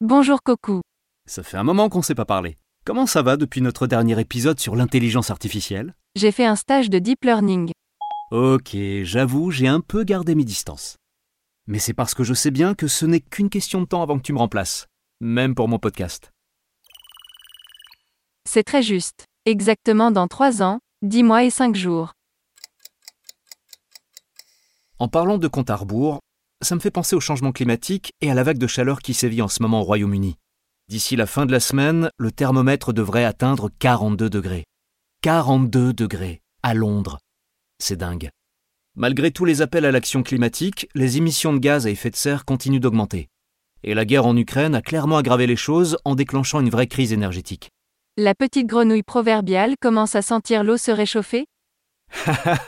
Bonjour Coco. Ça fait un moment qu'on ne s'est pas parlé. Comment ça va depuis notre dernier épisode sur l'intelligence artificielle? J'ai fait un stage de deep learning. Ok, j'avoue, j'ai un peu gardé mes distances. Mais c'est parce que je sais bien que ce n'est qu'une question de temps avant que tu me remplaces, même pour mon podcast. C'est très juste. Exactement dans 3 ans, 10 mois et 5 jours. En parlant de compte à rebours, ça me fait penser au changement climatique et à la vague de chaleur qui sévit en ce moment au Royaume-Uni. D'ici la fin de la semaine, le thermomètre devrait atteindre 42 degrés. 42 degrés, à Londres. C'est dingue. Malgré tous les appels à l'action climatique, les émissions de gaz à effet de serre continuent d'augmenter. Et la guerre en Ukraine a clairement aggravé les choses en déclenchant une vraie crise énergétique. La petite grenouille proverbiale commence à sentir l'eau se réchauffer?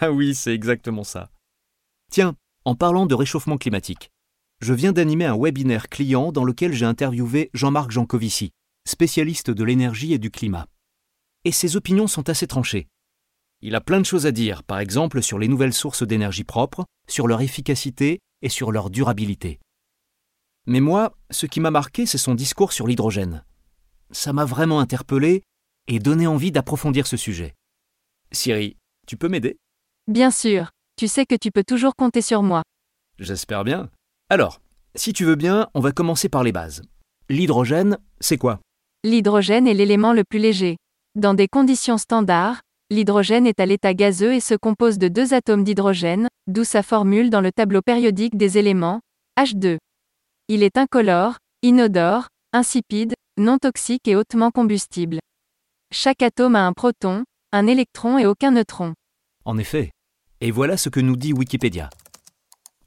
Oui, c'est exactement ça. Tiens, en parlant de réchauffement climatique, je viens d'animer un webinaire client dans lequel j'ai interviewé Jean-Marc Jancovici, spécialiste de l'énergie et du climat. Et ses opinions sont assez tranchées. Il a plein de choses à dire, par exemple sur les nouvelles sources d'énergie propre, sur leur efficacité et sur leur durabilité. Mais moi, ce qui m'a marqué, c'est son discours sur l'hydrogène. Ça m'a vraiment interpellé et donné envie d'approfondir ce sujet. Siri, tu peux m'aider? Bien sûr, tu sais que tu peux toujours compter sur moi. J'espère bien. Alors, si tu veux bien, on va commencer par les bases. L'hydrogène, c'est quoi? L'hydrogène est l'élément le plus léger. Dans des conditions standards, l'hydrogène est à l'état gazeux et se compose de deux atomes d'hydrogène, d'où sa formule dans le tableau périodique des éléments, H2. Il est incolore, inodore, insipide, non toxique et hautement combustible. Chaque atome a un proton, un électron et aucun neutron. En effet. Et voilà ce que nous dit Wikipédia.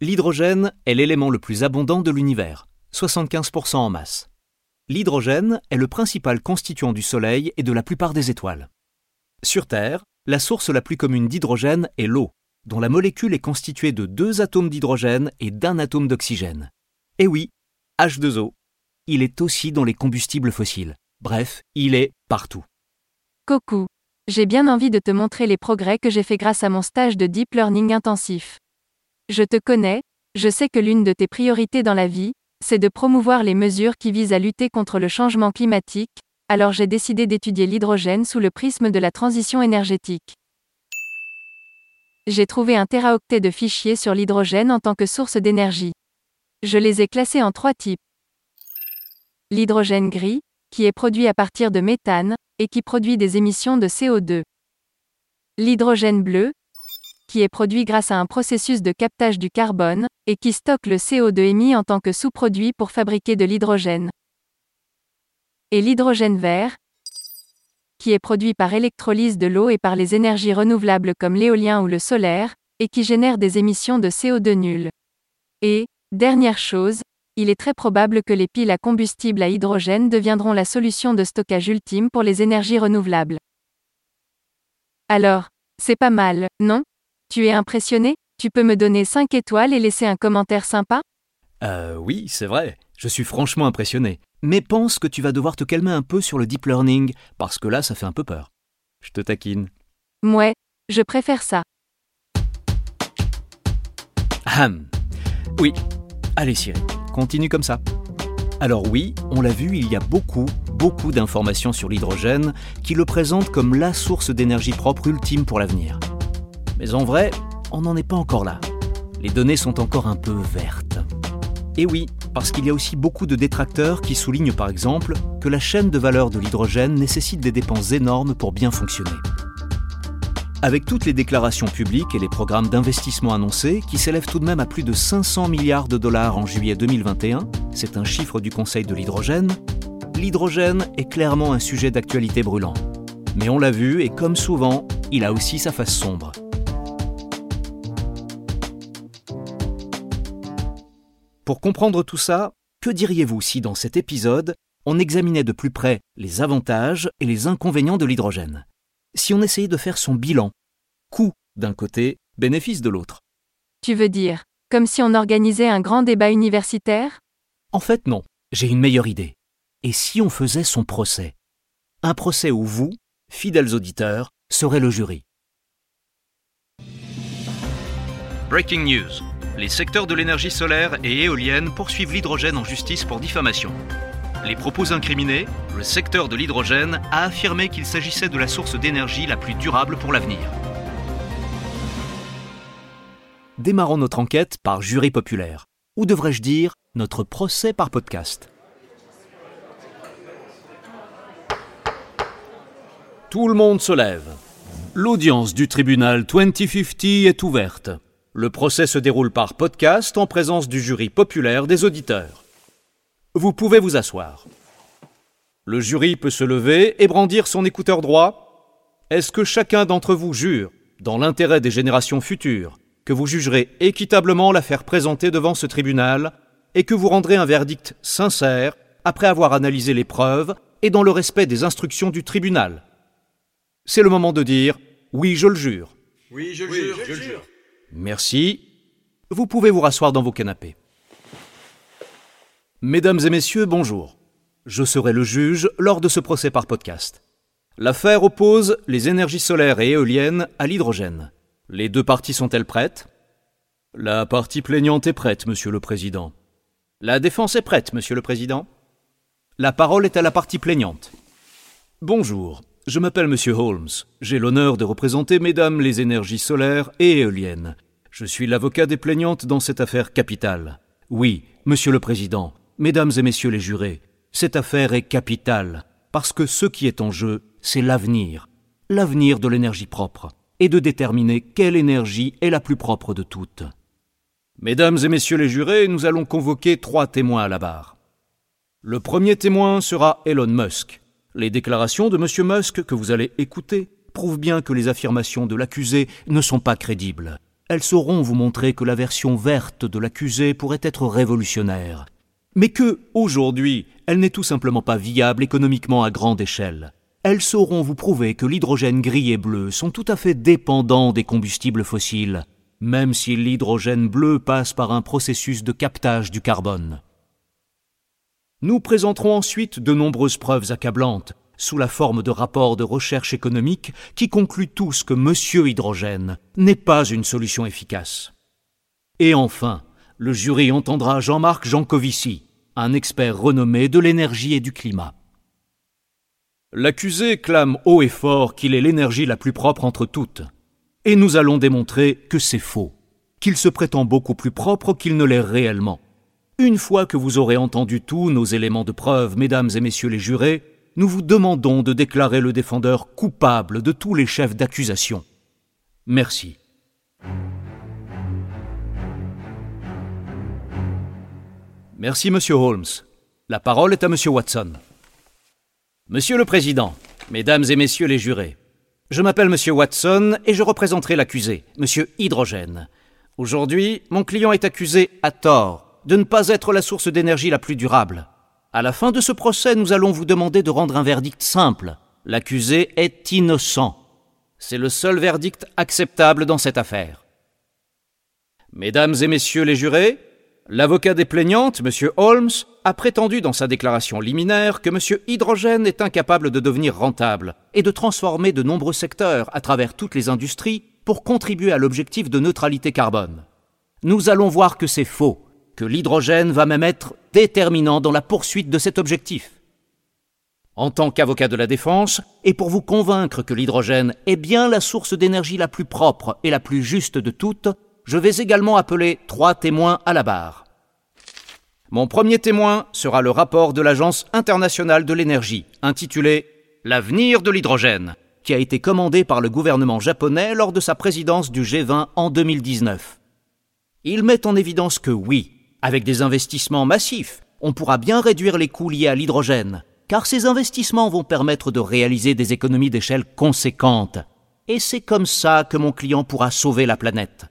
L'hydrogène est l'élément le plus abondant de l'univers, 75% en masse. L'hydrogène est le principal constituant du Soleil et de la plupart des étoiles. Sur Terre, la source la plus commune d'hydrogène est l'eau, dont la molécule est constituée de deux atomes d'hydrogène et d'un atome d'oxygène. Et oui, H2O. Il est aussi dans les combustibles fossiles. Bref, il est partout. Coucou. J'ai bien envie de te montrer les progrès que j'ai fait grâce à mon stage de deep learning intensif. Je te connais, je sais que l'une de tes priorités dans la vie, c'est de promouvoir les mesures qui visent à lutter contre le changement climatique, alors j'ai décidé d'étudier l'hydrogène sous le prisme de la transition énergétique. J'ai trouvé un téraoctet de fichiers sur l'hydrogène en tant que source d'énergie. Je les ai classés en trois types. L'hydrogène gris, qui est produit à partir de méthane, et qui produit des émissions de CO2. L'hydrogène bleu, qui est produit grâce à un processus de captage du carbone, et qui stocke le CO2 émis en tant que sous-produit pour fabriquer de l'hydrogène. Et l'hydrogène vert, qui est produit par électrolyse de l'eau et par les énergies renouvelables comme l'éolien ou le solaire, et qui génère des émissions de CO2 nulles. Et, dernière chose, il est très probable que les piles à combustible à hydrogène deviendront la solution de stockage ultime pour les énergies renouvelables. Alors, c'est pas mal, non? Tu es impressionné? Tu peux me donner 5 étoiles et laisser un commentaire sympa? Euh oui, c'est vrai. Je suis franchement impressionné. Mais pense que tu vas devoir te calmer un peu sur le deep learning, parce que là, ça fait un peu peur. Je te taquine. Mouais, je préfère ça. Ahem. Oui. Allez Siri, continue comme ça. Alors oui, on l'a vu, il y a beaucoup, beaucoup d'informations sur l'hydrogène qui le présentent comme la source d'énergie propre ultime pour l'avenir. Mais en vrai, on n'en est pas encore là. Les données sont encore un peu vertes. Et oui, parce qu'il y a aussi beaucoup de détracteurs qui soulignent par exemple que la chaîne de valeur de l'hydrogène nécessite des dépenses énormes pour bien fonctionner. Avec toutes les déclarations publiques et les programmes d'investissement annoncés, qui s'élèvent tout de même à plus de 500 milliards de dollars en juillet 2021, c'est un chiffre du Conseil de l'hydrogène, l'hydrogène est clairement un sujet d'actualité brûlant. Mais on l'a vu, et comme souvent, il a aussi sa face sombre. Pour comprendre tout ça, que diriez-vous si dans cet épisode, on examinait de plus près les avantages et les inconvénients de l'hydrogène? Si on essayait de faire son bilan, coût d'un côté, bénéfice de l'autre. Tu veux dire, comme si on organisait un grand débat universitaire? En fait, non. J'ai une meilleure idée. Et si on faisait son procès? Un procès où vous, fidèles auditeurs, serez le jury. Breaking news. Les secteurs de l'énergie solaire et éolienne poursuivent l'hydrogène en justice pour diffamation. Les propos incriminés, le secteur de l'hydrogène a affirmé qu'il s'agissait de la source d'énergie la plus durable pour l'avenir. Démarrons notre enquête par jury populaire, ou devrais-je dire notre procès par podcast. Tout le monde se lève. L'audience du tribunal 2050 est ouverte. Le procès se déroule par podcast en présence du jury populaire des auditeurs. Vous pouvez vous asseoir. Le jury peut se lever et brandir son écouteur droit. Est-ce que chacun d'entre vous jure, dans l'intérêt des générations futures, que vous jugerez équitablement l'affaire présentée devant ce tribunal et que vous rendrez un verdict sincère après avoir analysé les preuves et dans le respect des instructions du tribunal? C'est le moment de dire oui, je le jure. Oui, je le jure, je le jure. Merci. Vous pouvez vous rasseoir dans vos canapés. Mesdames et messieurs, bonjour. Je serai le juge lors de ce procès par podcast. L'affaire oppose les énergies solaires et éoliennes à l'hydrogène. Les deux parties sont-elles prêtes? La partie plaignante est prête, Monsieur le Président. La défense est prête, Monsieur le Président. La parole est à la partie plaignante. Bonjour, je m'appelle Monsieur Holmes. J'ai l'honneur de représenter Mesdames les énergies solaires et éoliennes. Je suis l'avocat des plaignantes dans cette affaire capitale. Oui, Monsieur le Président, Mesdames et Messieurs les jurés, cette affaire est capitale, parce que ce qui est en jeu, c'est l'avenir, l'avenir de l'énergie propre et de déterminer quelle énergie est la plus propre de toutes. Mesdames et messieurs les jurés, nous allons convoquer trois témoins à la barre. Le premier témoin sera Elon Musk. Les déclarations de M. Musk que vous allez écouter prouvent bien que les affirmations de l'accusé ne sont pas crédibles. Elles sauront vous montrer que la version verte de l'accusé pourrait être révolutionnaire, mais que, aujourd'hui, elle n'est tout simplement pas viable économiquement à grande échelle elles sauront vous prouver que l'hydrogène gris et bleu sont tout à fait dépendants des combustibles fossiles, même si l'hydrogène bleu passe par un processus de captage du carbone. Nous présenterons ensuite de nombreuses preuves accablantes, sous la forme de rapports de recherche économique qui concluent tous que Monsieur Hydrogène n'est pas une solution efficace. Et enfin, le jury entendra Jean-Marc Jancovici, un expert renommé de l'énergie et du climat. L'accusé clame haut et fort qu'il est l'énergie la plus propre entre toutes. Et nous allons démontrer que c'est faux, qu'il se prétend beaucoup plus propre qu'il ne l'est réellement. Une fois que vous aurez entendu tous nos éléments de preuve, mesdames et messieurs les jurés, nous vous demandons de déclarer le défendeur coupable de tous les chefs d'accusation. Merci. Merci, monsieur Holmes. La parole est à monsieur Watson. Monsieur le Président, Mesdames et Messieurs les jurés, je m'appelle Monsieur Watson et je représenterai l'accusé, Monsieur Hydrogène. Aujourd'hui, mon client est accusé à tort de ne pas être la source d'énergie la plus durable. À la fin de ce procès, nous allons vous demander de rendre un verdict simple. L'accusé est innocent. C'est le seul verdict acceptable dans cette affaire. Mesdames et Messieurs les jurés, L'avocat des plaignantes, M. Holmes, a prétendu dans sa déclaration liminaire que M. Hydrogène est incapable de devenir rentable et de transformer de nombreux secteurs à travers toutes les industries pour contribuer à l'objectif de neutralité carbone. Nous allons voir que c'est faux, que l'hydrogène va même être déterminant dans la poursuite de cet objectif. En tant qu'avocat de la défense, et pour vous convaincre que l'hydrogène est bien la source d'énergie la plus propre et la plus juste de toutes, je vais également appeler trois témoins à la barre. Mon premier témoin sera le rapport de l'Agence internationale de l'énergie, intitulé L'avenir de l'hydrogène, qui a été commandé par le gouvernement japonais lors de sa présidence du G20 en 2019. Il met en évidence que oui, avec des investissements massifs, on pourra bien réduire les coûts liés à l'hydrogène, car ces investissements vont permettre de réaliser des économies d'échelle conséquentes. Et c'est comme ça que mon client pourra sauver la planète.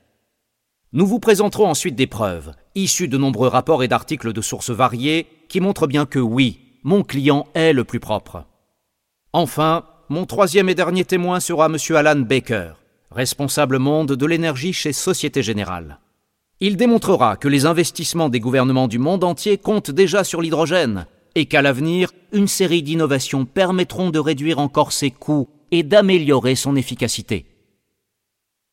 Nous vous présenterons ensuite des preuves, issues de nombreux rapports et d'articles de sources variées, qui montrent bien que oui, mon client est le plus propre. Enfin, mon troisième et dernier témoin sera M. Alan Baker, responsable monde de l'énergie chez Société Générale. Il démontrera que les investissements des gouvernements du monde entier comptent déjà sur l'hydrogène et qu'à l'avenir, une série d'innovations permettront de réduire encore ses coûts et d'améliorer son efficacité.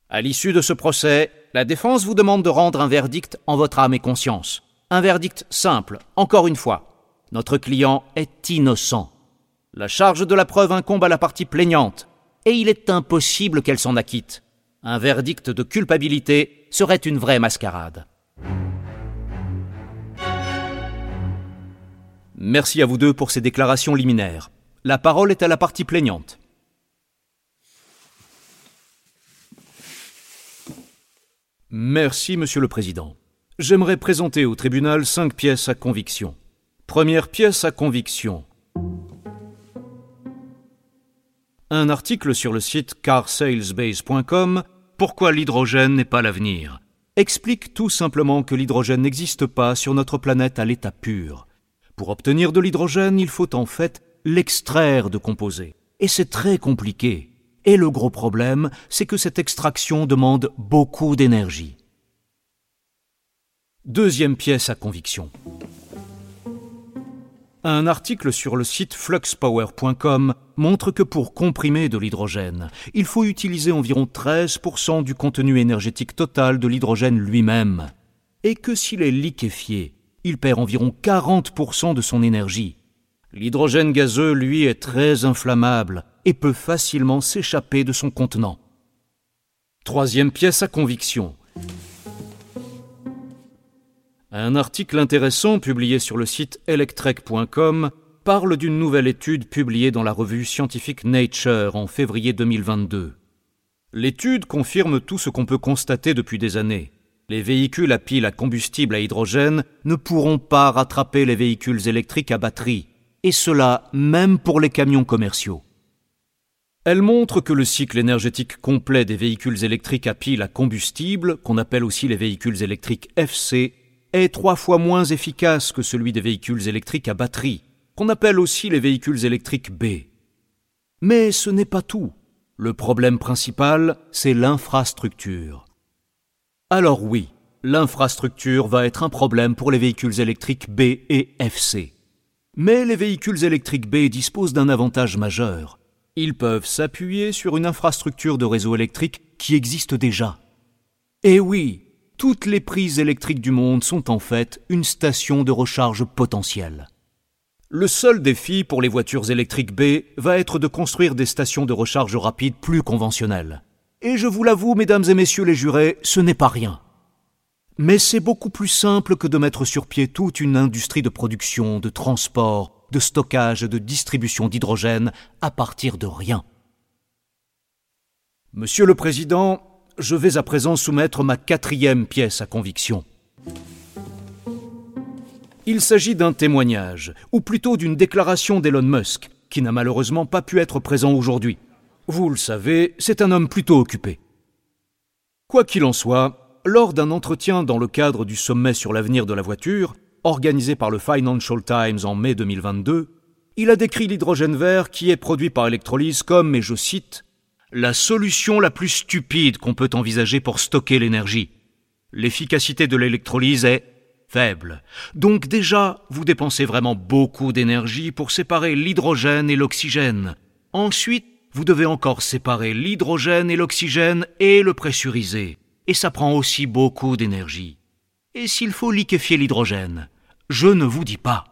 À l'issue de ce procès, la défense vous demande de rendre un verdict en votre âme et conscience. Un verdict simple, encore une fois. Notre client est innocent. La charge de la preuve incombe à la partie plaignante, et il est impossible qu'elle s'en acquitte. Un verdict de culpabilité serait une vraie mascarade. Merci à vous deux pour ces déclarations liminaires. La parole est à la partie plaignante. Merci, Monsieur le Président. J'aimerais présenter au tribunal cinq pièces à conviction. Première pièce à conviction. Un article sur le site carsalesbase.com Pourquoi l'hydrogène n'est pas l'avenir? Explique tout simplement que l'hydrogène n'existe pas sur notre planète à l'état pur. Pour obtenir de l'hydrogène, il faut en fait l'extraire de composés. Et c'est très compliqué. Et le gros problème, c'est que cette extraction demande beaucoup d'énergie. Deuxième pièce à conviction. Un article sur le site fluxpower.com montre que pour comprimer de l'hydrogène, il faut utiliser environ 13% du contenu énergétique total de l'hydrogène lui-même, et que s'il est liquéfié, il perd environ 40% de son énergie. L'hydrogène gazeux, lui, est très inflammable et peut facilement s'échapper de son contenant. Troisième pièce à conviction. Un article intéressant publié sur le site electrek.com parle d'une nouvelle étude publiée dans la revue scientifique Nature en février 2022. L'étude confirme tout ce qu'on peut constater depuis des années. Les véhicules à pile à combustible à hydrogène ne pourront pas rattraper les véhicules électriques à batterie, et cela même pour les camions commerciaux. Elle montre que le cycle énergétique complet des véhicules électriques à pile à combustible, qu'on appelle aussi les véhicules électriques FC, est trois fois moins efficace que celui des véhicules électriques à batterie, qu'on appelle aussi les véhicules électriques B. Mais ce n'est pas tout. Le problème principal, c'est l'infrastructure. Alors oui, l'infrastructure va être un problème pour les véhicules électriques B et FC. Mais les véhicules électriques B disposent d'un avantage majeur. Ils peuvent s'appuyer sur une infrastructure de réseau électrique qui existe déjà. Et oui, toutes les prises électriques du monde sont en fait une station de recharge potentielle. Le seul défi pour les voitures électriques B va être de construire des stations de recharge rapide plus conventionnelles. Et je vous l'avoue, mesdames et messieurs les jurés, ce n'est pas rien. Mais c'est beaucoup plus simple que de mettre sur pied toute une industrie de production, de transport, de stockage, de distribution d'hydrogène à partir de rien. Monsieur le Président, je vais à présent soumettre ma quatrième pièce à conviction. Il s'agit d'un témoignage, ou plutôt d'une déclaration d'Elon Musk, qui n'a malheureusement pas pu être présent aujourd'hui. Vous le savez, c'est un homme plutôt occupé. Quoi qu'il en soit, lors d'un entretien dans le cadre du sommet sur l'avenir de la voiture, organisé par le Financial Times en mai 2022, il a décrit l'hydrogène vert qui est produit par électrolyse comme, et je cite, la solution la plus stupide qu'on peut envisager pour stocker l'énergie. L'efficacité de l'électrolyse est faible. Donc déjà, vous dépensez vraiment beaucoup d'énergie pour séparer l'hydrogène et l'oxygène. Ensuite, vous devez encore séparer l'hydrogène et l'oxygène et le pressuriser. Et ça prend aussi beaucoup d'énergie. Et s'il faut liquéfier l'hydrogène, je ne vous dis pas.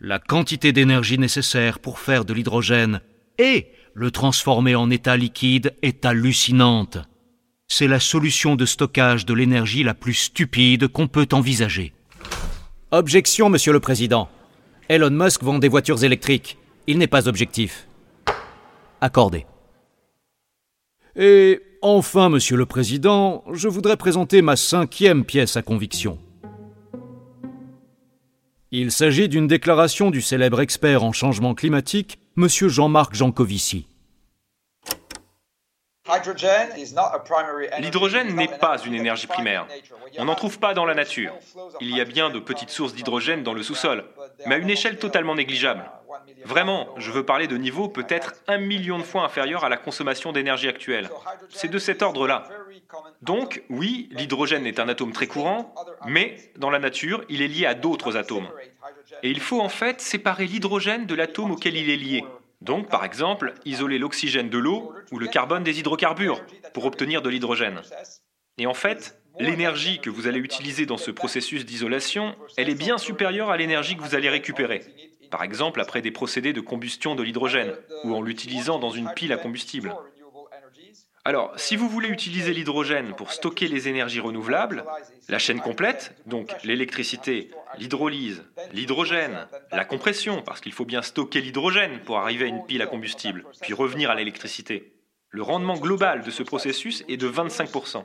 La quantité d'énergie nécessaire pour faire de l'hydrogène et le transformer en état liquide est hallucinante. C'est la solution de stockage de l'énergie la plus stupide qu'on peut envisager. Objection, Monsieur le Président. Elon Musk vend des voitures électriques. Il n'est pas objectif accordé. Et enfin, Monsieur le Président, je voudrais présenter ma cinquième pièce à conviction. Il s'agit d'une déclaration du célèbre expert en changement climatique, M. Jean-Marc Jancovici. L'hydrogène n'est pas une énergie primaire. On n'en trouve pas dans la nature. Il y a bien de petites sources d'hydrogène dans le sous-sol, mais à une échelle totalement négligeable. Vraiment, je veux parler de niveau peut-être un million de fois inférieur à la consommation d'énergie actuelle. C'est de cet ordre-là. Donc, oui, l'hydrogène est un atome très courant, mais dans la nature, il est lié à d'autres atomes. Et il faut en fait séparer l'hydrogène de l'atome auquel il est lié. Donc, par exemple, isoler l'oxygène de l'eau ou le carbone des hydrocarbures pour obtenir de l'hydrogène. Et en fait, l'énergie que vous allez utiliser dans ce processus d'isolation, elle est bien supérieure à l'énergie que vous allez récupérer par exemple après des procédés de combustion de l'hydrogène ou en l'utilisant dans une pile à combustible. Alors, si vous voulez utiliser l'hydrogène pour stocker les énergies renouvelables, la chaîne complète, donc l'électricité, l'hydrolyse, l'hydrogène, la compression, parce qu'il faut bien stocker l'hydrogène pour arriver à une pile à combustible, puis revenir à l'électricité, le rendement global de ce processus est de 25%.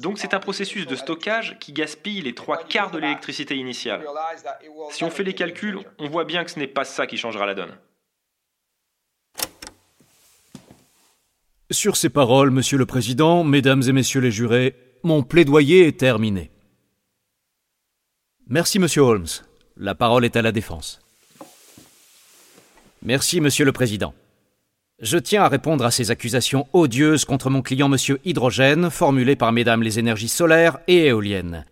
Donc c'est un processus de stockage qui gaspille les trois quarts de l'électricité initiale. Si on fait les calculs, on voit bien que ce n'est pas ça qui changera la donne. Sur ces paroles, Monsieur le Président, Mesdames et Messieurs les jurés, mon plaidoyer est terminé. Merci, Monsieur Holmes. La parole est à la défense. Merci, Monsieur le Président. Je tiens à répondre à ces accusations odieuses contre mon client Monsieur Hydrogène, formulées par Mesdames les énergies solaires et éoliennes.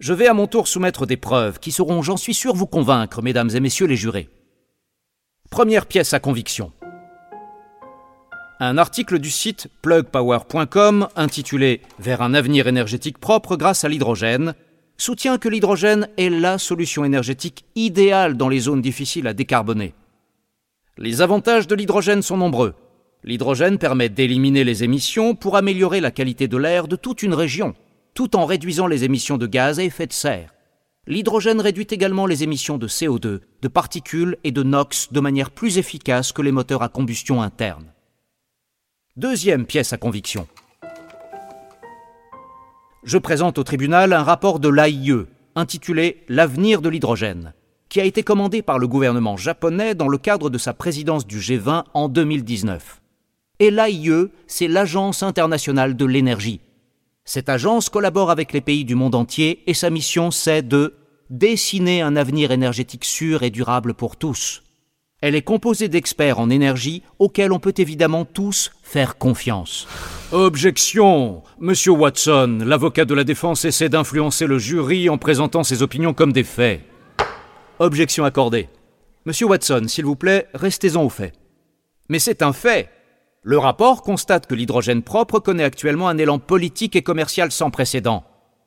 Je vais à mon tour soumettre des preuves qui sauront, j'en suis sûr, vous convaincre, Mesdames et Messieurs les jurés. Première pièce à conviction. Un article du site plugpower.com intitulé Vers un avenir énergétique propre grâce à l'hydrogène soutient que l'hydrogène est la solution énergétique idéale dans les zones difficiles à décarboner. Les avantages de l'hydrogène sont nombreux. L'hydrogène permet d'éliminer les émissions pour améliorer la qualité de l'air de toute une région, tout en réduisant les émissions de gaz à effet de serre. L'hydrogène réduit également les émissions de CO2, de particules et de NOx de manière plus efficace que les moteurs à combustion interne. Deuxième pièce à conviction. Je présente au tribunal un rapport de l'AIE intitulé L'avenir de l'hydrogène qui a été commandé par le gouvernement japonais dans le cadre de sa présidence du G20 en 2019. Et l'AIE, c'est l'Agence internationale de l'énergie. Cette agence collabore avec les pays du monde entier et sa mission c'est de dessiner un avenir énergétique sûr et durable pour tous. Elle est composée d'experts en énergie auxquels on peut évidemment tous faire confiance. Objection Monsieur Watson, l'avocat de la défense essaie d'influencer le jury en présentant ses opinions comme des faits. Objection accordée. Monsieur Watson, s'il vous plaît, restez-en au fait. Mais c'est un fait. Le rapport constate que l'hydrogène propre connaît actuellement un élan politique et commercial sans précédent.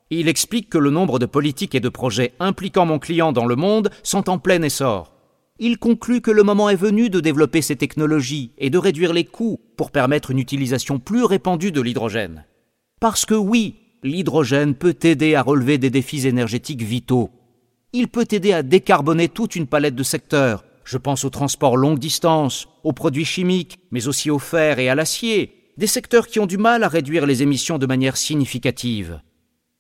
Il explique que le nombre de politiques et de projets impliquant mon client dans le monde sont en plein essor. Il conclut que le moment est venu de développer ces technologies et de réduire les coûts pour permettre une utilisation plus répandue de l'hydrogène. Parce que oui, l'hydrogène peut aider à relever des défis énergétiques vitaux, il peut aider à décarboner toute une palette de secteurs. Je pense au transport longue distance, aux produits chimiques, mais aussi au fer et à l'acier, des secteurs qui ont du mal à réduire les émissions de manière significative.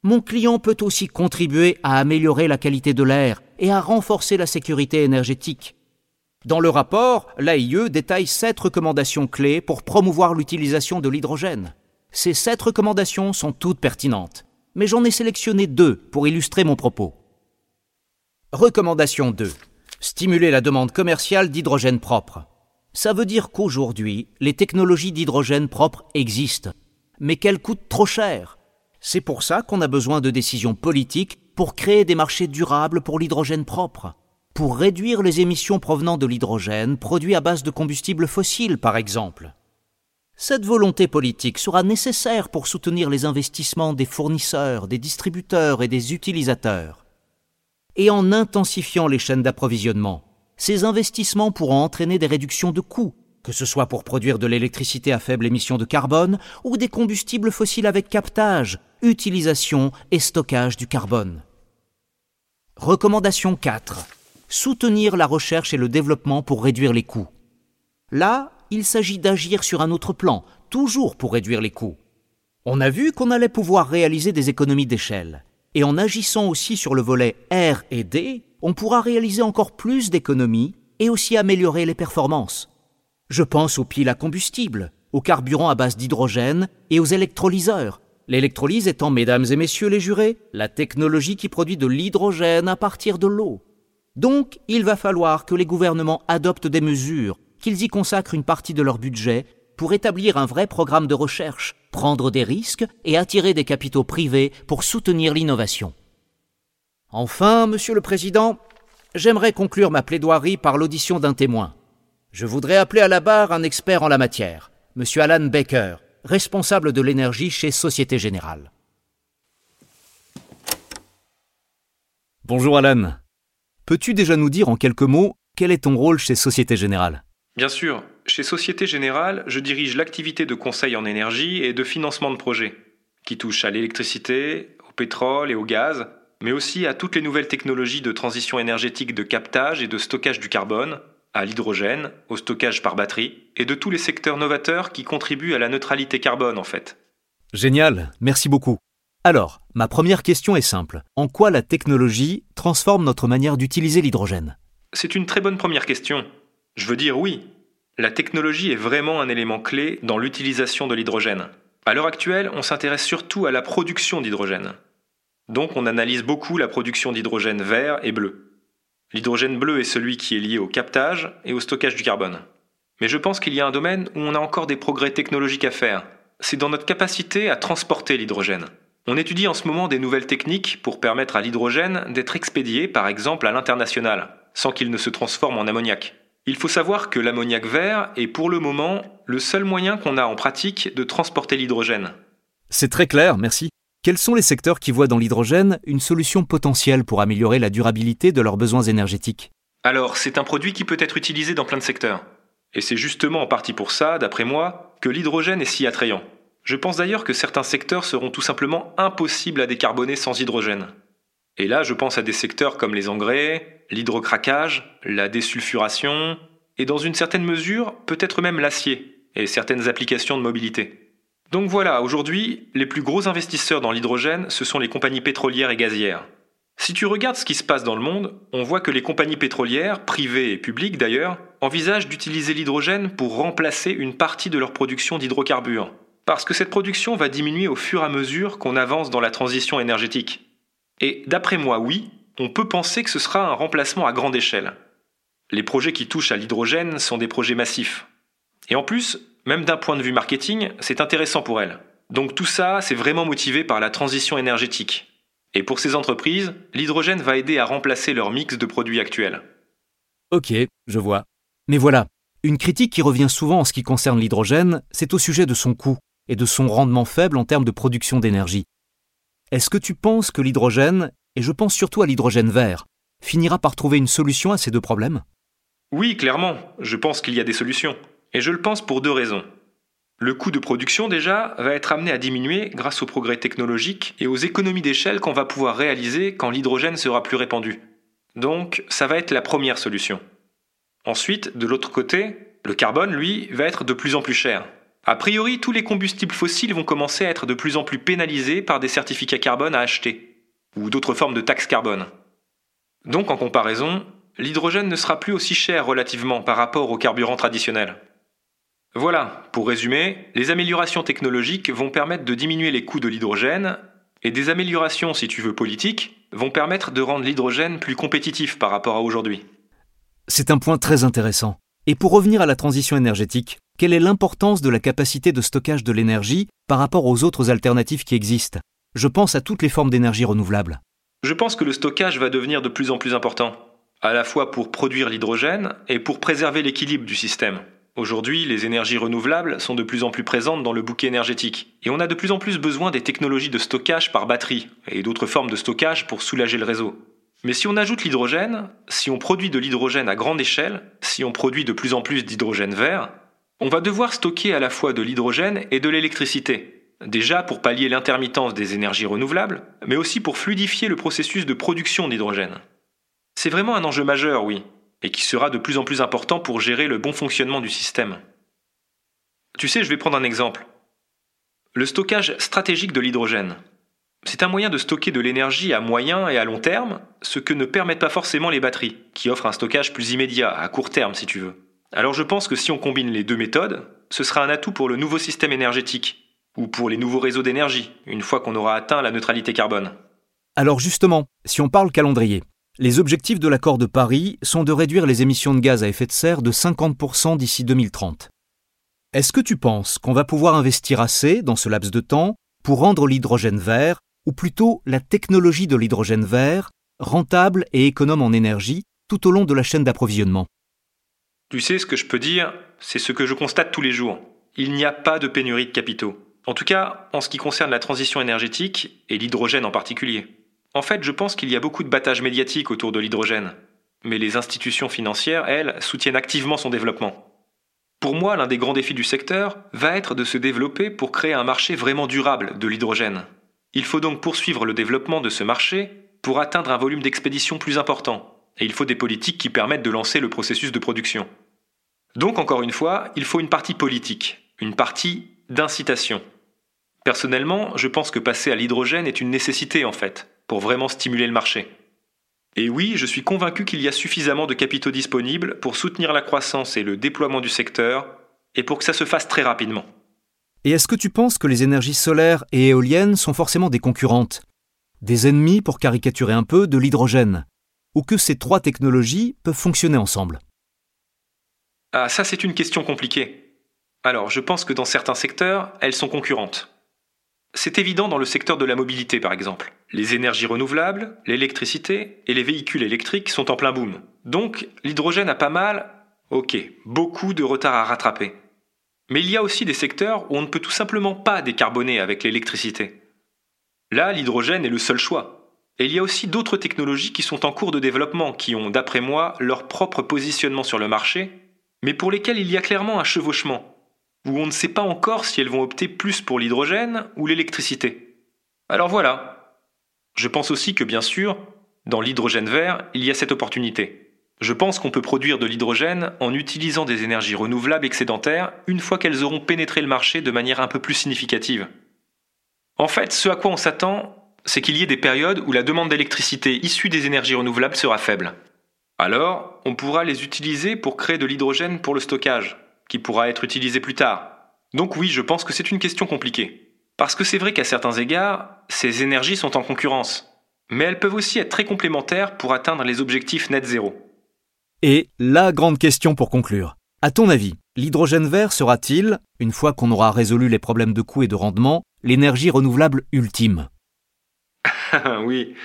Mon client peut aussi contribuer à améliorer la qualité de l'air et à renforcer la sécurité énergétique. Dans le rapport, l'AIE détaille sept recommandations clés pour promouvoir l'utilisation de l'hydrogène. Ces sept recommandations sont toutes pertinentes, mais j'en ai sélectionné deux pour illustrer mon propos. Recommandation 2. Stimuler la demande commerciale d'hydrogène propre. Ça veut dire qu'aujourd'hui, les technologies d'hydrogène propre existent, mais qu'elles coûtent trop cher. C'est pour ça qu'on a besoin de décisions politiques pour créer des marchés durables pour l'hydrogène propre, pour réduire les émissions provenant de l'hydrogène produit à base de combustibles fossiles, par exemple. Cette volonté politique sera nécessaire pour soutenir les investissements des fournisseurs, des distributeurs et des utilisateurs et en intensifiant les chaînes d'approvisionnement. Ces investissements pourront entraîner des réductions de coûts, que ce soit pour produire de l'électricité à faible émission de carbone ou des combustibles fossiles avec captage, utilisation et stockage du carbone. Recommandation 4. Soutenir la recherche et le développement pour réduire les coûts. Là, il s'agit d'agir sur un autre plan, toujours pour réduire les coûts. On a vu qu'on allait pouvoir réaliser des économies d'échelle et en agissant aussi sur le volet R et D, on pourra réaliser encore plus d'économies et aussi améliorer les performances. Je pense aux piles à combustible, aux carburants à base d'hydrogène et aux électrolyseurs. L'électrolyse étant, mesdames et messieurs les jurés, la technologie qui produit de l'hydrogène à partir de l'eau. Donc, il va falloir que les gouvernements adoptent des mesures, qu'ils y consacrent une partie de leur budget pour établir un vrai programme de recherche, prendre des risques et attirer des capitaux privés pour soutenir l'innovation. Enfin, Monsieur le Président, j'aimerais conclure ma plaidoirie par l'audition d'un témoin. Je voudrais appeler à la barre un expert en la matière, Monsieur Alan Baker, responsable de l'énergie chez Société Générale. Bonjour Alan. Peux-tu déjà nous dire en quelques mots quel est ton rôle chez Société Générale? Bien sûr, chez Société Générale, je dirige l'activité de conseil en énergie et de financement de projets, qui touchent à l'électricité, au pétrole et au gaz, mais aussi à toutes les nouvelles technologies de transition énergétique de captage et de stockage du carbone, à l'hydrogène, au stockage par batterie, et de tous les secteurs novateurs qui contribuent à la neutralité carbone en fait. Génial, merci beaucoup. Alors, ma première question est simple. En quoi la technologie transforme notre manière d'utiliser l'hydrogène? C'est une très bonne première question. Je veux dire oui. La technologie est vraiment un élément clé dans l'utilisation de l'hydrogène. À l'heure actuelle, on s'intéresse surtout à la production d'hydrogène. Donc on analyse beaucoup la production d'hydrogène vert et bleu. L'hydrogène bleu est celui qui est lié au captage et au stockage du carbone. Mais je pense qu'il y a un domaine où on a encore des progrès technologiques à faire. C'est dans notre capacité à transporter l'hydrogène. On étudie en ce moment des nouvelles techniques pour permettre à l'hydrogène d'être expédié par exemple à l'international, sans qu'il ne se transforme en ammoniac. Il faut savoir que l'ammoniac vert est pour le moment le seul moyen qu'on a en pratique de transporter l'hydrogène. C'est très clair, merci. Quels sont les secteurs qui voient dans l'hydrogène une solution potentielle pour améliorer la durabilité de leurs besoins énergétiques? Alors, c'est un produit qui peut être utilisé dans plein de secteurs. Et c'est justement en partie pour ça, d'après moi, que l'hydrogène est si attrayant. Je pense d'ailleurs que certains secteurs seront tout simplement impossibles à décarboner sans hydrogène. Et là, je pense à des secteurs comme les engrais, l'hydrocraquage, la désulfuration, et dans une certaine mesure, peut-être même l'acier, et certaines applications de mobilité. Donc voilà, aujourd'hui, les plus gros investisseurs dans l'hydrogène, ce sont les compagnies pétrolières et gazières. Si tu regardes ce qui se passe dans le monde, on voit que les compagnies pétrolières, privées et publiques d'ailleurs, envisagent d'utiliser l'hydrogène pour remplacer une partie de leur production d'hydrocarbures. Parce que cette production va diminuer au fur et à mesure qu'on avance dans la transition énergétique. Et d'après moi, oui, on peut penser que ce sera un remplacement à grande échelle. Les projets qui touchent à l'hydrogène sont des projets massifs. Et en plus, même d'un point de vue marketing, c'est intéressant pour elles. Donc tout ça, c'est vraiment motivé par la transition énergétique. Et pour ces entreprises, l'hydrogène va aider à remplacer leur mix de produits actuels. Ok, je vois. Mais voilà, une critique qui revient souvent en ce qui concerne l'hydrogène, c'est au sujet de son coût et de son rendement faible en termes de production d'énergie. Est-ce que tu penses que l'hydrogène, et je pense surtout à l'hydrogène vert, finira par trouver une solution à ces deux problèmes? Oui, clairement, je pense qu'il y a des solutions. Et je le pense pour deux raisons. Le coût de production, déjà, va être amené à diminuer grâce aux progrès technologiques et aux économies d'échelle qu'on va pouvoir réaliser quand l'hydrogène sera plus répandu. Donc, ça va être la première solution. Ensuite, de l'autre côté, le carbone, lui, va être de plus en plus cher. A priori, tous les combustibles fossiles vont commencer à être de plus en plus pénalisés par des certificats carbone à acheter, ou d'autres formes de taxes carbone. Donc, en comparaison, l'hydrogène ne sera plus aussi cher relativement par rapport au carburant traditionnel. Voilà, pour résumer, les améliorations technologiques vont permettre de diminuer les coûts de l'hydrogène, et des améliorations, si tu veux, politiques, vont permettre de rendre l'hydrogène plus compétitif par rapport à aujourd'hui. C'est un point très intéressant. Et pour revenir à la transition énergétique, quelle est l'importance de la capacité de stockage de l'énergie par rapport aux autres alternatives qui existent? Je pense à toutes les formes d'énergie renouvelable. Je pense que le stockage va devenir de plus en plus important, à la fois pour produire l'hydrogène et pour préserver l'équilibre du système. Aujourd'hui, les énergies renouvelables sont de plus en plus présentes dans le bouquet énergétique, et on a de plus en plus besoin des technologies de stockage par batterie et d'autres formes de stockage pour soulager le réseau. Mais si on ajoute l'hydrogène, si on produit de l'hydrogène à grande échelle, si on produit de plus en plus d'hydrogène vert, on va devoir stocker à la fois de l'hydrogène et de l'électricité. Déjà pour pallier l'intermittence des énergies renouvelables, mais aussi pour fluidifier le processus de production d'hydrogène. C'est vraiment un enjeu majeur, oui, et qui sera de plus en plus important pour gérer le bon fonctionnement du système. Tu sais, je vais prendre un exemple. Le stockage stratégique de l'hydrogène. C'est un moyen de stocker de l'énergie à moyen et à long terme, ce que ne permettent pas forcément les batteries, qui offrent un stockage plus immédiat, à court terme si tu veux. Alors je pense que si on combine les deux méthodes, ce sera un atout pour le nouveau système énergétique, ou pour les nouveaux réseaux d'énergie, une fois qu'on aura atteint la neutralité carbone. Alors justement, si on parle calendrier, les objectifs de l'accord de Paris sont de réduire les émissions de gaz à effet de serre de 50% d'ici 2030. Est-ce que tu penses qu'on va pouvoir investir assez dans ce laps de temps pour rendre l'hydrogène vert, ou plutôt la technologie de l'hydrogène vert, rentable et économe en énergie tout au long de la chaîne d'approvisionnement? Tu sais, ce que je peux dire, c'est ce que je constate tous les jours. Il n'y a pas de pénurie de capitaux. En tout cas, en ce qui concerne la transition énergétique, et l'hydrogène en particulier. En fait, je pense qu'il y a beaucoup de battage médiatique autour de l'hydrogène. Mais les institutions financières, elles, soutiennent activement son développement. Pour moi, l'un des grands défis du secteur va être de se développer pour créer un marché vraiment durable de l'hydrogène. Il faut donc poursuivre le développement de ce marché pour atteindre un volume d'expédition plus important, et il faut des politiques qui permettent de lancer le processus de production. Donc, encore une fois, il faut une partie politique, une partie d'incitation. Personnellement, je pense que passer à l'hydrogène est une nécessité en fait, pour vraiment stimuler le marché. Et oui, je suis convaincu qu'il y a suffisamment de capitaux disponibles pour soutenir la croissance et le déploiement du secteur, et pour que ça se fasse très rapidement. Et est-ce que tu penses que les énergies solaires et éoliennes sont forcément des concurrentes? Des ennemis, pour caricaturer un peu, de l'hydrogène? Ou que ces trois technologies peuvent fonctionner ensemble? Ah, ça c'est une question compliquée. Alors, je pense que dans certains secteurs, elles sont concurrentes. C'est évident dans le secteur de la mobilité, par exemple. Les énergies renouvelables, l'électricité et les véhicules électriques sont en plein boom. Donc, l'hydrogène a pas mal, ok, beaucoup de retard à rattraper. Mais il y a aussi des secteurs où on ne peut tout simplement pas décarboner avec l'électricité. Là, l'hydrogène est le seul choix. Et il y a aussi d'autres technologies qui sont en cours de développement, qui ont, d'après moi, leur propre positionnement sur le marché, mais pour lesquelles il y a clairement un chevauchement où on ne sait pas encore si elles vont opter plus pour l'hydrogène ou l'électricité. Alors voilà. Je pense aussi que bien sûr, dans l'hydrogène vert, il y a cette opportunité. Je pense qu'on peut produire de l'hydrogène en utilisant des énergies renouvelables excédentaires une fois qu'elles auront pénétré le marché de manière un peu plus significative. En fait, ce à quoi on s'attend, c'est qu'il y ait des périodes où la demande d'électricité issue des énergies renouvelables sera faible. Alors, on pourra les utiliser pour créer de l'hydrogène pour le stockage, qui pourra être utilisé plus tard. Donc oui, je pense que c'est une question compliquée. Parce que c'est vrai qu'à certains égards, ces énergies sont en concurrence. Mais elles peuvent aussi être très complémentaires pour atteindre les objectifs net zéro. Et la grande question pour conclure. À ton avis, l'hydrogène vert sera-t-il, une fois qu'on aura résolu les problèmes de coût et de rendement, l'énergie renouvelable ultime? Oui,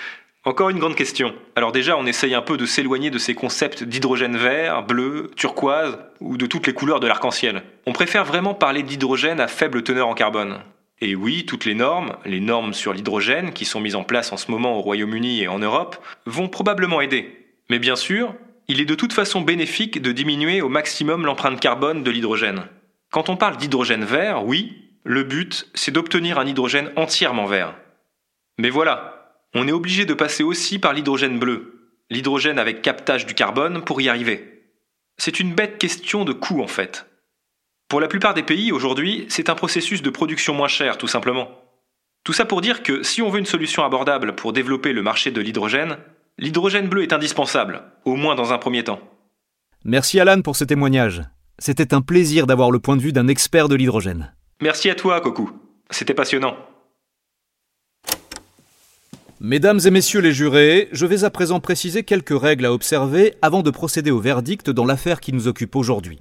encore une grande question. Alors déjà, on essaye un peu de s'éloigner de ces concepts d'hydrogène vert, bleu, turquoise ou de toutes les couleurs de l'arc-en-ciel. On préfère vraiment parler d'hydrogène à faible teneur en carbone. Et oui, toutes les normes, les normes sur l'hydrogène qui sont mises en place en ce moment au Royaume-Uni et en Europe, vont probablement aider. Mais bien sûr, il est de toute façon bénéfique de diminuer au maximum l'empreinte carbone de l'hydrogène. Quand on parle d'hydrogène vert, oui, le but, c'est d'obtenir un hydrogène entièrement vert. Mais voilà, on est obligé de passer aussi par l'hydrogène bleu, l'hydrogène avec captage du carbone pour y arriver. C'est une bête question de coût en fait. Pour la plupart des pays aujourd'hui, c'est un processus de production moins cher tout simplement. Tout ça pour dire que si on veut une solution abordable pour développer le marché de l'hydrogène, l'hydrogène bleu est indispensable, au moins dans un premier temps. Merci Alan pour ce témoignage. C'était un plaisir d'avoir le point de vue d'un expert de l'hydrogène. Merci à toi, Coco. C'était passionnant. Mesdames et messieurs les jurés, je vais à présent préciser quelques règles à observer avant de procéder au verdict dans l'affaire qui nous occupe aujourd'hui.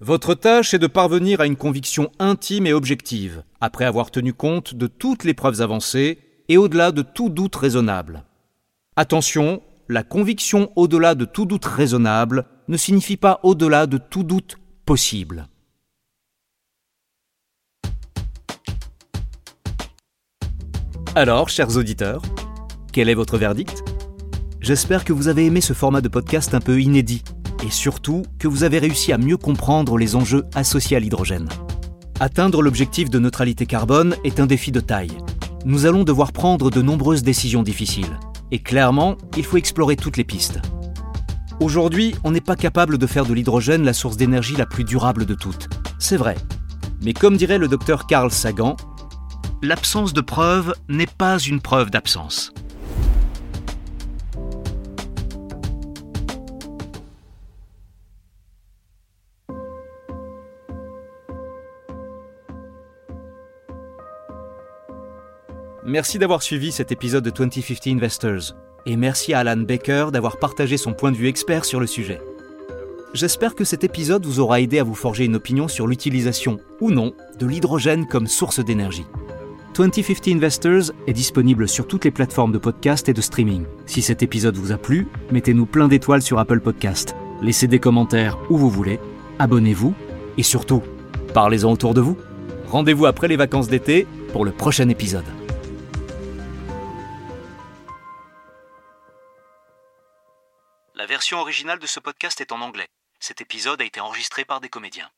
Votre tâche est de parvenir à une conviction intime et objective, après avoir tenu compte de toutes les preuves avancées et au-delà de tout doute raisonnable. Attention, la conviction au-delà de tout doute raisonnable ne signifie pas au-delà de tout doute possible. Alors, chers auditeurs, quel est votre verdict? J'espère que vous avez aimé ce format de podcast un peu inédit et surtout que vous avez réussi à mieux comprendre les enjeux associés à l'hydrogène. Atteindre l'objectif de neutralité carbone est un défi de taille. Nous allons devoir prendre de nombreuses décisions difficiles. Et clairement, il faut explorer toutes les pistes. Aujourd'hui, on n'est pas capable de faire de l'hydrogène la source d'énergie la plus durable de toutes. C'est vrai. Mais comme dirait le docteur Carl Sagan, l'absence de preuve n'est pas une preuve d'absence. Merci d'avoir suivi cet épisode de 2050 Investors. Et merci à Alan Baker d'avoir partagé son point de vue expert sur le sujet. J'espère que cet épisode vous aura aidé à vous forger une opinion sur l'utilisation ou non de l'hydrogène comme source d'énergie. 2050 Investors est disponible sur toutes les plateformes de podcast et de streaming. Si cet épisode vous a plu, mettez-nous plein d'étoiles sur Apple Podcast. Laissez des commentaires où vous voulez, abonnez-vous et surtout, parlez-en autour de vous. Rendez-vous après les vacances d'été pour le prochain épisode. La version originale de ce podcast est en anglais. Cet épisode a été enregistré par des comédiens.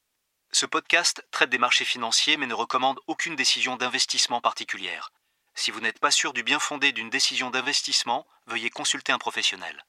Ce podcast traite des marchés financiers mais ne recommande aucune décision d'investissement particulière. Si vous n'êtes pas sûr du bien fondé d'une décision d'investissement, veuillez consulter un professionnel.